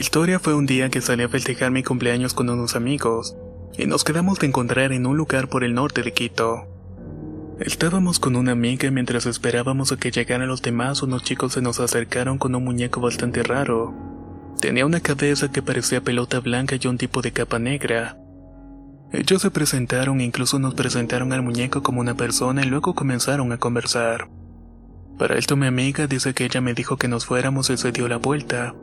Historia fue un día que salí a festejar mi cumpleaños con unos amigos, y nos quedamos de encontrar en un lugar por el norte de Quito. Estábamos con una amiga mientras esperábamos a que llegaran los demás, unos chicos se nos acercaron con un muñeco bastante raro. Tenía una cabeza que parecía pelota blanca y un tipo de capa negra. Ellos se presentaron e incluso nos presentaron al muñeco como una persona y luego comenzaron a conversar. Para esto mi amiga dice que ella me dijo que nos fuéramos y se dio la vuelta.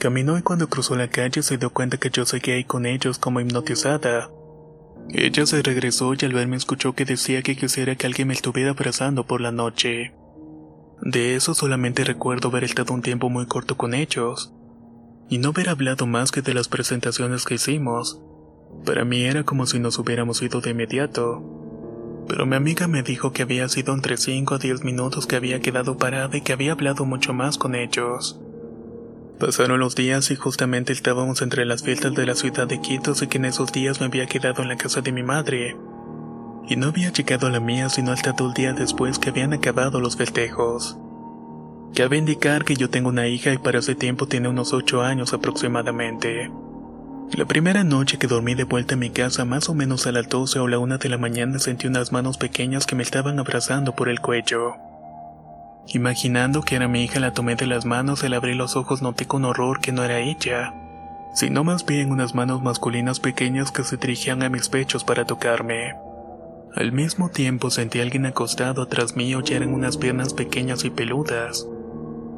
Caminó y cuando cruzó la calle se dio cuenta que yo seguía ahí con ellos como hipnotizada. Ella se regresó y al verme escuchó que decía que quisiera que alguien me estuviera abrazando por la noche. De eso solamente recuerdo haber estado un tiempo muy corto con ellos, y no haber hablado más que de las presentaciones que hicimos. Para mí era como si nos hubiéramos ido de inmediato. Pero mi amiga me dijo que había sido entre 5 a 10 minutos que había quedado parada y que había hablado mucho más con ellos. Pasaron los días y justamente estábamos entre las fiestas de la ciudad de Quito, así que en esos días me había quedado en la casa de mi madre. Y no había llegado a la mía sino hasta todo el día después que habían acabado los festejos. Cabe indicar que yo tengo una hija y para ese tiempo tiene unos 8 años aproximadamente. La primera noche que dormí de vuelta en mi casa, más o menos a las 12 o la 1 de la mañana, sentí unas manos pequeñas que me estaban abrazando por el cuello. Imaginando que era mi hija, la tomé de las manos y al abrir los ojos noté con horror que no era ella, sino más bien unas manos masculinas pequeñas que se dirigían a mis pechos para tocarme. Al mismo tiempo sentí a alguien acostado atrás mío y eran unas piernas pequeñas y peludas.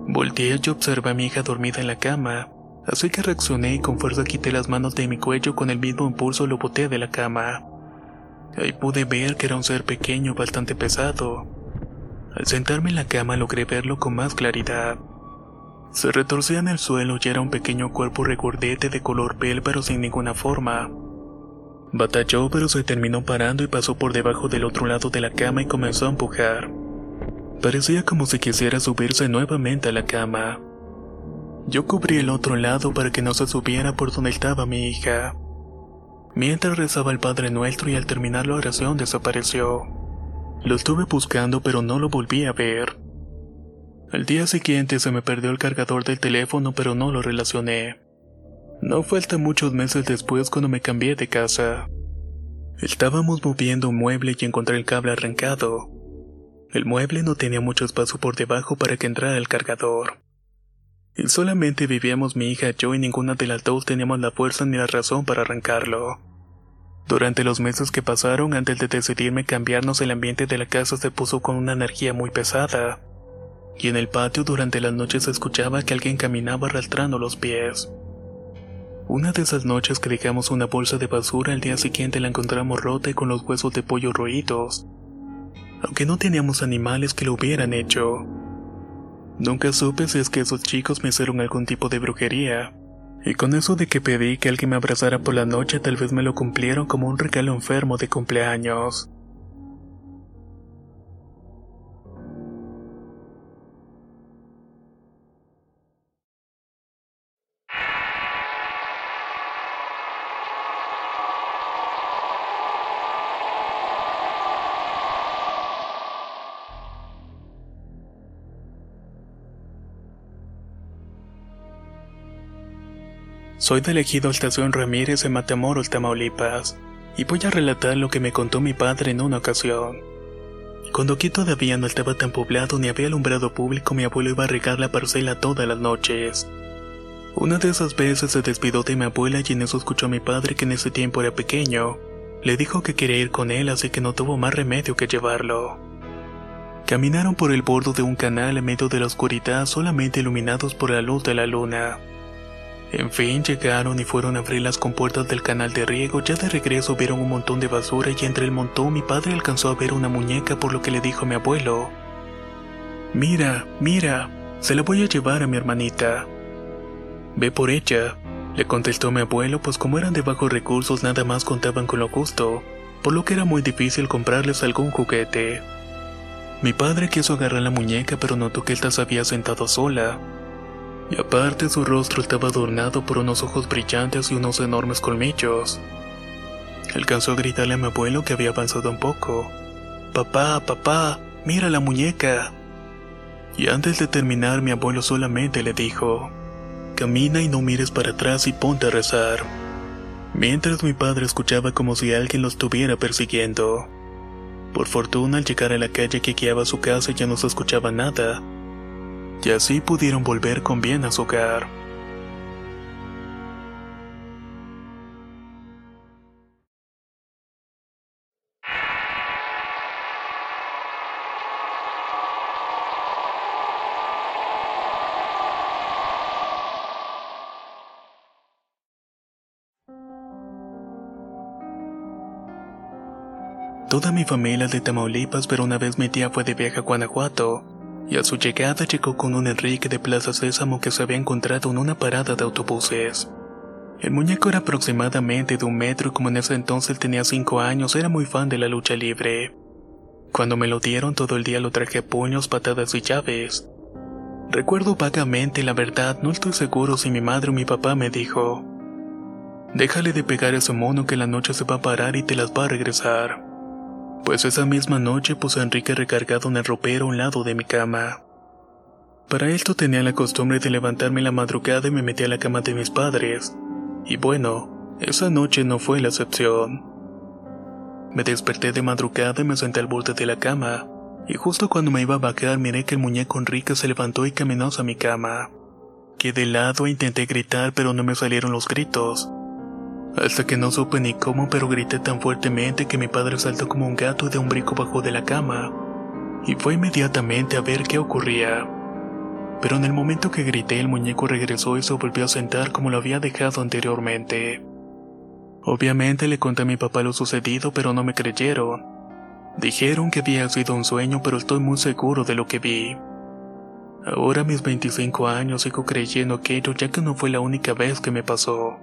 Volteé y observé a mi hija dormida en la cama, así que reaccioné y con fuerza quité las manos de mi cuello con el mismo impulso lo boté de la cama. Ahí pude ver que era un ser pequeño bastante pesado, al sentarme en la cama logré verlo con más claridad. Se retorcía en el suelo y era un pequeño cuerpo regordete de color piel pero sin ninguna forma. Batalló pero se terminó parando y pasó por debajo del otro lado de la cama y comenzó a empujar. Parecía como si quisiera subirse nuevamente a la cama. Yo cubrí el otro lado para que no se subiera por donde estaba mi hija. Mientras rezaba el Padre Nuestro y al terminar la oración desapareció. Lo estuve buscando pero no lo volví a ver. Al día siguiente se me perdió el cargador del teléfono pero no lo relacioné. No fue hasta muchos meses después cuando me cambié de casa. Estábamos moviendo un mueble y encontré el cable arrancado. El mueble no tenía mucho espacio por debajo para que entrara el cargador. Y solamente vivíamos mi hija y yo y ninguna de las dos teníamos la fuerza ni la razón para arrancarlo. Durante los meses que pasaron antes de decidirme cambiarnos el ambiente de la casa se puso con una energía muy pesada. Y en el patio durante las noches se escuchaba que alguien caminaba arrastrando los pies. Una de esas noches que dejamos una bolsa de basura al día siguiente la encontramos rota y con los huesos de pollo roídos. Aunque no teníamos animales que lo hubieran hecho. Nunca supe si es que esos chicos me hicieron algún tipo de brujería. Y con eso de que pedí que alguien me abrazara por la noche, tal vez me lo cumplieron como un regalo enfermo de cumpleaños. Soy del ejido Estación Ramírez en Matamoros, Tamaulipas. y voy a relatar lo que me contó mi padre en una ocasión. Cuando aquí todavía no estaba tan poblado ni había alumbrado público, mi abuelo iba a regar la parcela todas las noches. Una de esas veces se despidió de mi abuela y en eso escuchó a mi padre que en ese tiempo era pequeño. Le dijo que quería ir con él, así que no tuvo más remedio que llevarlo. Caminaron por el borde de un canal en medio de la oscuridad, solamente iluminados por la luz de la luna. En fin, llegaron y fueron a abrir las compuertas del canal de riego. Ya de regreso vieron un montón de basura y entre el montón mi padre alcanzó a ver una muñeca por lo que le dijo a mi abuelo. Mira, mira, se la voy a llevar a mi hermanita. Ve por ella, le contestó mi abuelo, pues como eran de bajos recursos nada más contaban con lo justo, por lo que era muy difícil comprarles algún juguete. Mi padre quiso agarrar la muñeca pero notó que ésta se había sentado sola, y aparte su rostro estaba adornado por unos ojos brillantes y unos enormes colmillos. Alcanzó a gritarle a mi abuelo que había avanzado un poco. Papá, papá, mira la muñeca. Y antes de terminar mi abuelo solamente le dijo, camina y no mires para atrás y ponte a rezar. Mientras mi padre escuchaba como si alguien lo estuviera persiguiendo. Por fortuna al llegar a la calle que guiaba su casa ya no se escuchaba nada, y así pudieron volver con bien a su hogar. Toda mi familia de Tamaulipas, pero una vez mi tía fue de viaje a Guanajuato y a su llegada llegó con un Enrique de Plaza Sésamo que se había encontrado en una parada de autobuses. El muñeco era aproximadamente de un metro como en ese entonces tenía cinco años era muy fan de la lucha libre. Cuando me lo dieron todo el día lo traje a puños, patadas y llaves. Recuerdo vagamente, la verdad, no estoy seguro si mi madre o mi papá me dijo, déjale de pegar a ese mono que la noche se va a parar y te las va a regresar. Pues esa misma noche puse a Enrique recargado en el ropero a un lado de mi cama. Para esto tenía la costumbre de levantarme en la madrugada y me metí a la cama de mis padres. Y bueno, esa noche no fue la excepción. Me desperté de madrugada y me senté al borde de la cama, y justo cuando me iba a bajar miré que el muñeco Enrique se levantó y caminó hacia mi cama. Quedé lado e intenté gritar pero no me salieron los gritos. Hasta que no supe ni cómo, pero grité tan fuertemente que mi padre saltó como un gato de un brico bajo de la cama, y fue inmediatamente a ver qué ocurría. Pero en el momento que grité el muñeco regresó y se volvió a sentar como lo había dejado anteriormente. Obviamente le conté a mi papá lo sucedido, pero no me creyeron. Dijeron que había sido un sueño, pero estoy muy seguro de lo que vi. Ahora mis 25 años sigo creyendo aquello ya que no fue la única vez que me pasó.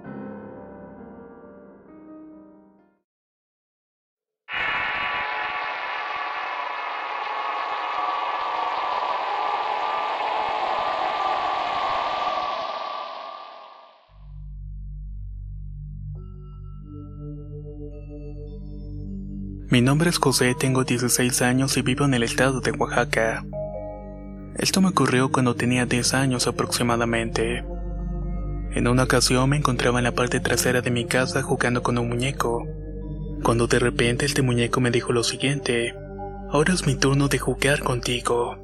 Mi nombre es José, tengo 16 años y vivo en el estado de Oaxaca. Esto me ocurrió cuando tenía 10 años aproximadamente. En una ocasión me encontraba en la parte trasera de mi casa jugando con un muñeco, cuando de repente este muñeco me dijo lo siguiente, ahora es mi turno de jugar contigo.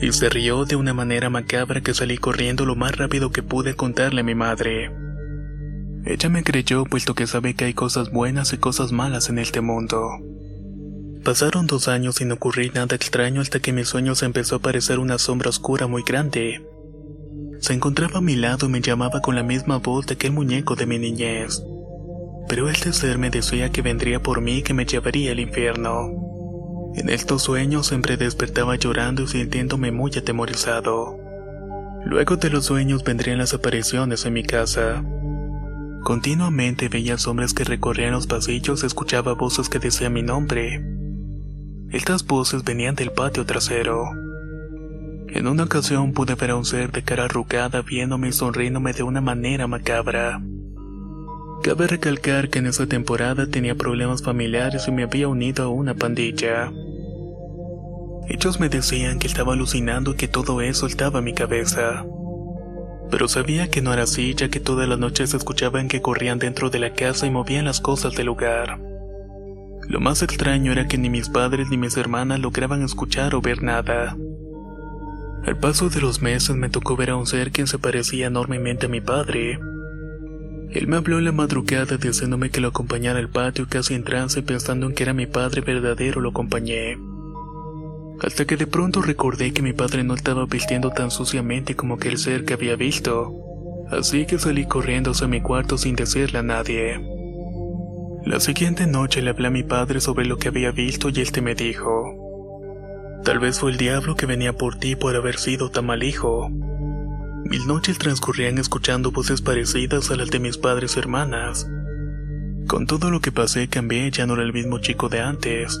Y se rió de una manera macabra que salí corriendo lo más rápido que pude contarle a mi madre. Ella me creyó puesto que sabe que hay cosas buenas y cosas malas en este mundo. Pasaron dos años sin ocurrir nada extraño hasta que en mis sueños empezó a aparecer una sombra oscura muy grande. Se encontraba a mi lado y me llamaba con la misma voz de aquel muñeco de mi niñez. Pero este ser me decía que vendría por mí y que me llevaría al infierno. En estos sueños siempre despertaba llorando y sintiéndome muy atemorizado. Luego de los sueños vendrían las apariciones en mi casa. Continuamente veía sombras que recorrían los pasillos, escuchaba voces que decían mi nombre. Estas voces venían del patio trasero. En una ocasión pude ver a un ser de cara arrugada viéndome y sonriéndome de una manera macabra. Cabe recalcar que en esa temporada tenía problemas familiares y me había unido a una pandilla. Ellos me decían que estaba alucinando y que todo eso estaba mi cabeza. Pero sabía que no era así ya que todas las noches escuchaban que corrían dentro de la casa y movían las cosas del lugar. Lo más extraño era que ni mis padres ni mis hermanas lograban escuchar o ver nada. Al paso de los meses me tocó ver a un ser quien se parecía enormemente a mi padre. Él me habló en la madrugada diciéndome que lo acompañara al patio casi en trance pensando en que era mi padre verdadero lo acompañé. Hasta que de pronto recordé que mi padre no estaba vistiendo tan suciamente como aquel ser que había visto. Así que salí corriendo hacia mi cuarto sin decirle a nadie. La siguiente noche le hablé a mi padre sobre lo que había visto y este me dijo, Tal vez fue el diablo que venía por ti por haber sido tan mal hijo. Mil noches transcurrían escuchando voces parecidas a las de mis padres y hermanas. Con todo lo que pasé cambié, ya no era el mismo chico de antes.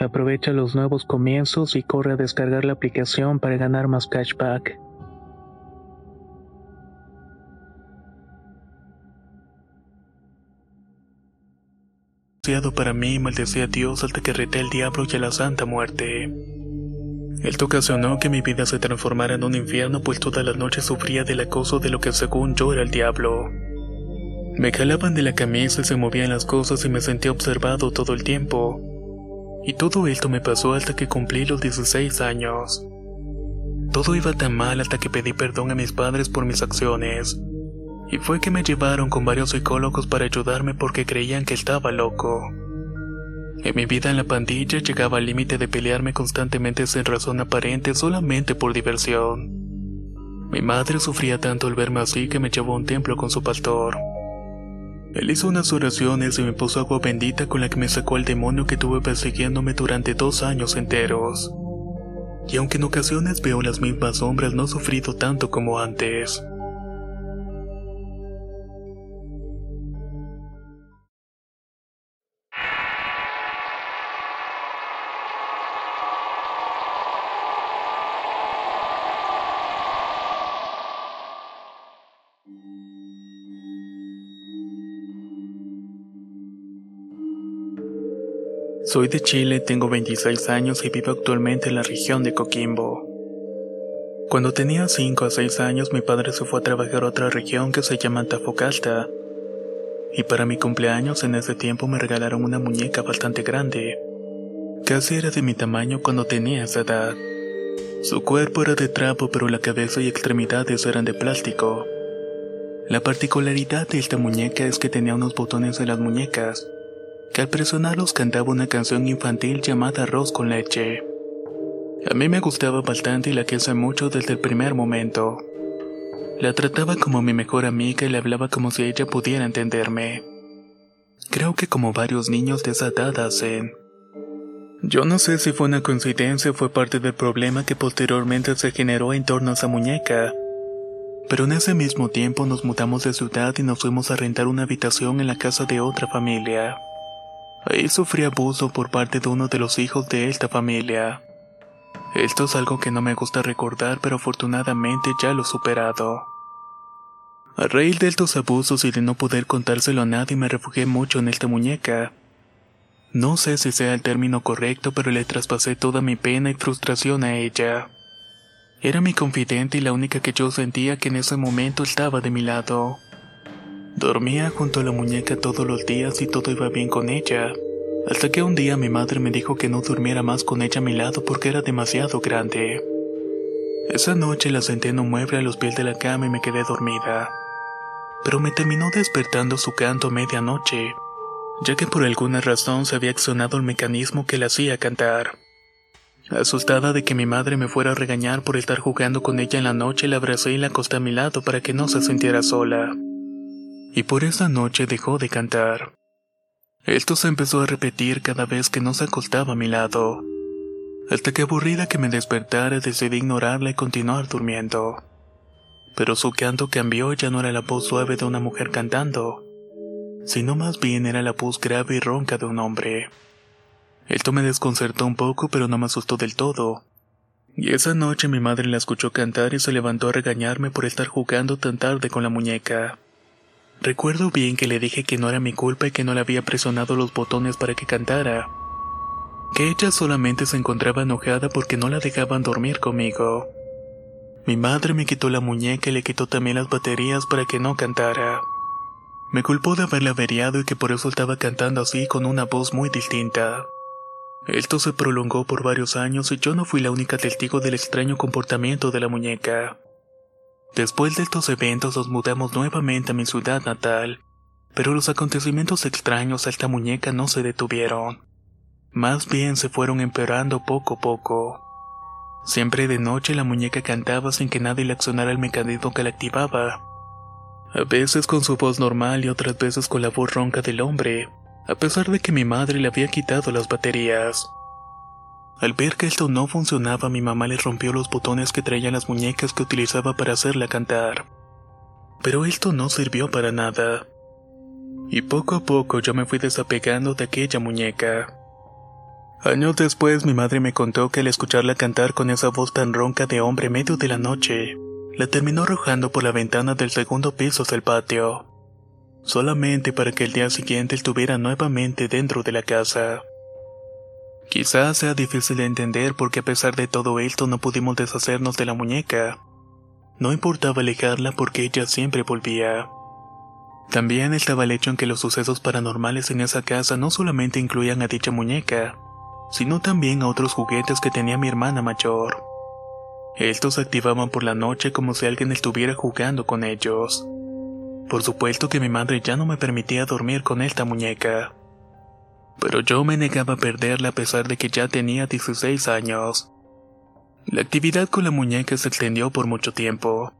Aprovecha los nuevos comienzos y corre a descargar la aplicación para ganar más cashback. para mí maldecía a Dios hasta que reté al diablo y a la santa muerte. Esto ocasionó que mi vida se transformara en un infierno, pues todas las noches sufría del acoso de lo que según yo era el diablo. Me jalaban de la camisa y se movían las cosas y me sentía observado todo el tiempo. Y todo esto me pasó hasta que cumplí los 16 años. Todo iba tan mal hasta que pedí perdón a mis padres por mis acciones. Y fue que me llevaron con varios psicólogos para ayudarme porque creían que estaba loco. En mi vida en la pandilla llegaba al límite de pelearme constantemente sin razón aparente solamente por diversión. Mi madre sufría tanto al verme así que me llevó a un templo con su pastor. Él hizo unas oraciones y me puso agua bendita con la que me sacó el demonio que tuve persiguiéndome durante dos años enteros. y aunque en ocasiones veo las mismas sombras no he sufrido tanto como antes. Soy de Chile, tengo 26 años y vivo actualmente en la región de Coquimbo. Cuando tenía 5 a 6 años mi padre se fue a trabajar a otra región que se llama Antofagasta. Y para mi cumpleaños en ese tiempo me regalaron una muñeca bastante grande. Casi era de mi tamaño cuando tenía esa edad. Su cuerpo era de trapo pero la cabeza y extremidades eran de plástico. La particularidad de esta muñeca es que tenía unos botones en las muñecas que al presionarlos cantaba una canción infantil llamada Arroz con leche. A mí me gustaba bastante y la quise mucho desde el primer momento. La trataba como mi mejor amiga y le hablaba como si ella pudiera entenderme. Creo que como varios niños de esa edad hacen. Yo no sé si fue una coincidencia o fue parte del problema que posteriormente se generó en torno a esa muñeca. Pero en ese mismo tiempo nos mudamos de ciudad y nos fuimos a rentar una habitación en la casa de otra familia. Ahí sufrí abuso por parte de uno de los hijos de esta familia. Esto es algo que no me gusta recordar, pero afortunadamente ya lo he superado. A raíz de estos abusos y de no poder contárselo a nadie me refugié mucho en esta muñeca. No sé si sea el término correcto, pero le traspasé toda mi pena y frustración a ella. Era mi confidente y la única que yo sentía que en ese momento estaba de mi lado. Dormía junto a la muñeca todos los días y todo iba bien con ella, hasta que un día mi madre me dijo que no durmiera más con ella a mi lado porque era demasiado grande. Esa noche la senté en un mueble a los pies de la cama y me quedé dormida. Pero me terminó despertando su canto a medianoche, ya que por alguna razón se había accionado el mecanismo que la hacía cantar. Asustada de que mi madre me fuera a regañar por estar jugando con ella en la noche, la abracé y la acosté a mi lado para que no se sintiera sola y por esa noche dejó de cantar. Esto se empezó a repetir cada vez que no se acostaba a mi lado, hasta que aburrida que me despertara decidí ignorarla y continuar durmiendo. Pero su canto cambió ya no era la voz suave de una mujer cantando, sino más bien era la voz grave y ronca de un hombre. Esto me desconcertó un poco pero no me asustó del todo. Y esa noche mi madre la escuchó cantar y se levantó a regañarme por estar jugando tan tarde con la muñeca. Recuerdo bien que le dije que no era mi culpa y que no le había presionado los botones para que cantara. Que ella solamente se encontraba enojada porque no la dejaban dormir conmigo. Mi madre me quitó la muñeca y le quitó también las baterías para que no cantara. Me culpó de haberla averiado y que por eso estaba cantando así con una voz muy distinta. Esto se prolongó por varios años y yo no fui la única testigo del extraño comportamiento de la muñeca. Después de estos eventos nos mudamos nuevamente a mi ciudad natal, pero los acontecimientos extraños a esta muñeca no se detuvieron. Más bien se fueron empeorando poco a poco. Siempre de noche la muñeca cantaba sin que nadie le accionara el mecanismo que la activaba. A veces con su voz normal y otras veces con la voz ronca del hombre, a pesar de que mi madre le había quitado las baterías. Al ver que esto no funcionaba, mi mamá le rompió los botones que traían las muñecas que utilizaba para hacerla cantar. Pero esto no sirvió para nada. Y poco a poco yo me fui desapegando de aquella muñeca. Años después mi madre me contó que al escucharla cantar con esa voz tan ronca de hombre medio de la noche, la terminó arrojando por la ventana del segundo piso del patio, solamente para que el día siguiente estuviera nuevamente dentro de la casa. Quizás sea difícil de entender porque a pesar de todo esto no pudimos deshacernos de la muñeca. No importaba alejarla porque ella siempre volvía. También estaba el hecho en que los sucesos paranormales en esa casa no solamente incluían a dicha muñeca, sino también a otros juguetes que tenía mi hermana mayor. Estos activaban por la noche como si alguien estuviera jugando con ellos. Por supuesto que mi madre ya no me permitía dormir con esta muñeca pero yo me negaba a perderla a pesar de que ya tenía 16 años. La actividad con la muñeca se extendió por mucho tiempo.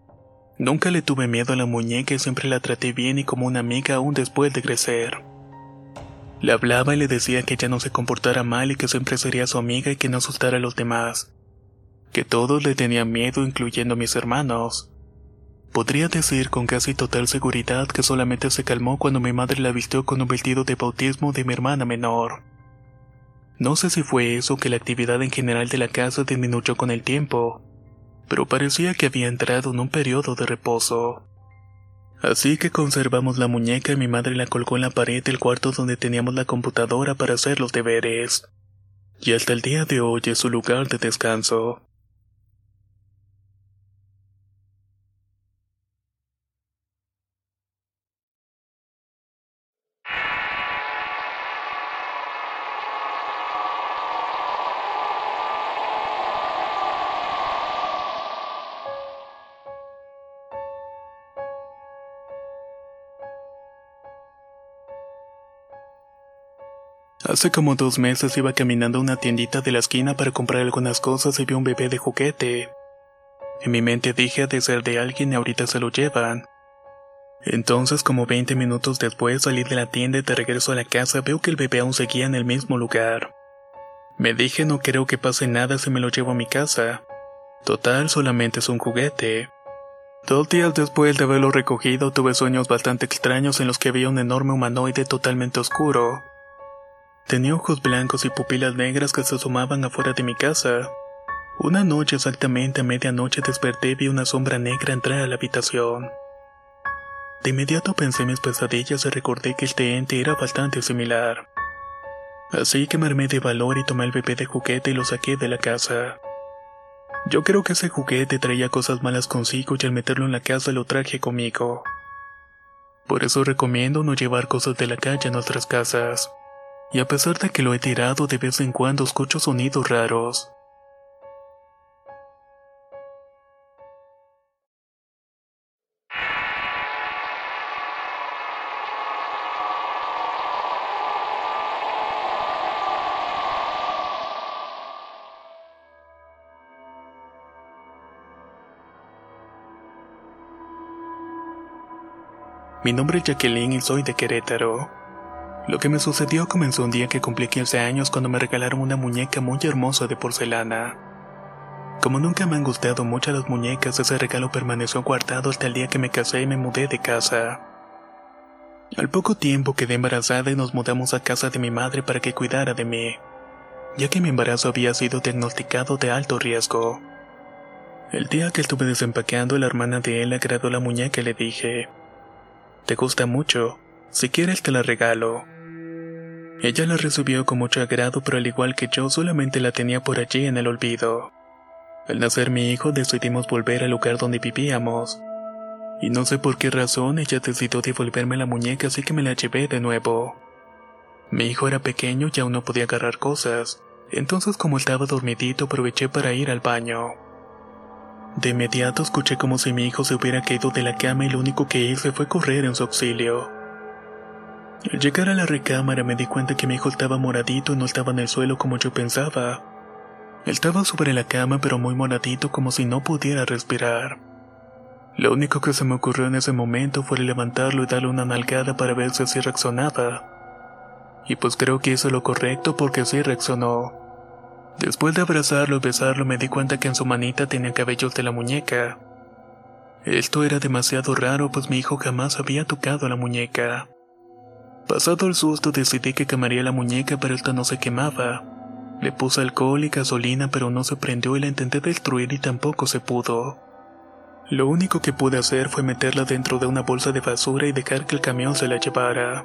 Nunca le tuve miedo a la muñeca y siempre la traté bien y como una amiga aún después de crecer. Le hablaba y le decía que ella no se comportara mal y que siempre sería su amiga y que no asustara a los demás. que todos le tenían miedo incluyendo a mis hermanos. Podría decir con casi total seguridad que solamente se calmó cuando mi madre la vistió con un vestido de bautismo de mi hermana menor. No sé si fue eso que la actividad en general de la casa disminuyó con el tiempo, pero parecía que había entrado en un periodo de reposo. Así que conservamos la muñeca y mi madre la colgó en la pared del cuarto donde teníamos la computadora para hacer los deberes. Y hasta el día de hoy es su lugar de descanso. Hace como dos meses iba caminando a una tiendita de la esquina para comprar algunas cosas y vi un bebé de juguete. En mi mente dije de ser de alguien y ahorita se lo llevan. Entonces como 20 minutos después salí de la tienda y de regreso a la casa veo que el bebé aún seguía en el mismo lugar. Me dije no creo que pase nada si me lo llevo a mi casa. Total solamente es un juguete. Dos días después de haberlo recogido tuve sueños bastante extraños en los que había un enorme humanoide totalmente oscuro. Tenía ojos blancos y pupilas negras que se asomaban afuera de mi casa. Una noche exactamente a medianoche desperté y vi una sombra negra entrar a la habitación. De inmediato pensé en mis pesadillas y recordé que este ente era bastante similar. Así que me armé de valor y tomé el bebé de juguete y lo saqué de la casa. Yo creo que ese juguete traía cosas malas consigo y al meterlo en la casa lo traje conmigo. Por eso recomiendo no llevar cosas de la calle a nuestras casas y a pesar de que lo he tirado de vez en cuando escucho sonidos raros. Mi nombre es Jacqueline y soy de Querétaro. Lo que me sucedió comenzó un día que cumplí 15 años cuando me regalaron una muñeca muy hermosa de porcelana. Como nunca me han gustado mucho las muñecas, ese regalo permaneció guardado hasta el día que me casé y me mudé de casa. Al poco tiempo quedé embarazada y nos mudamos a casa de mi madre para que cuidara de mí, ya que mi embarazo había sido diagnosticado de alto riesgo. El día que estuve desempaqueando, la hermana de él agradó la muñeca y le dije, ¿Te gusta mucho? Si quieres te la regalo. Ella la recibió con mucho agrado, pero al igual que yo solamente la tenía por allí en el olvido. Al nacer mi hijo decidimos volver al lugar donde vivíamos. Y no sé por qué razón ella decidió devolverme la muñeca así que me la llevé de nuevo. Mi hijo era pequeño y aún no podía agarrar cosas, entonces como estaba dormidito aproveché para ir al baño. De inmediato escuché como si mi hijo se hubiera caído de la cama y lo único que hice fue correr en su auxilio. Al llegar a la recámara me di cuenta que mi hijo estaba moradito y no estaba en el suelo como yo pensaba. Estaba sobre la cama pero muy moradito como si no pudiera respirar. Lo único que se me ocurrió en ese momento fue levantarlo y darle una nalgada para ver si así reaccionaba. Y pues creo que hice lo correcto porque así reaccionó. Después de abrazarlo y besarlo me di cuenta que en su manita tenía cabellos de la muñeca. Esto era demasiado raro pues mi hijo jamás había tocado la muñeca. Pasado el susto decidí que quemaría la muñeca pero esta no se quemaba. Le puse alcohol y gasolina pero no se prendió y la intenté destruir y tampoco se pudo. Lo único que pude hacer fue meterla dentro de una bolsa de basura y dejar que el camión se la llevara.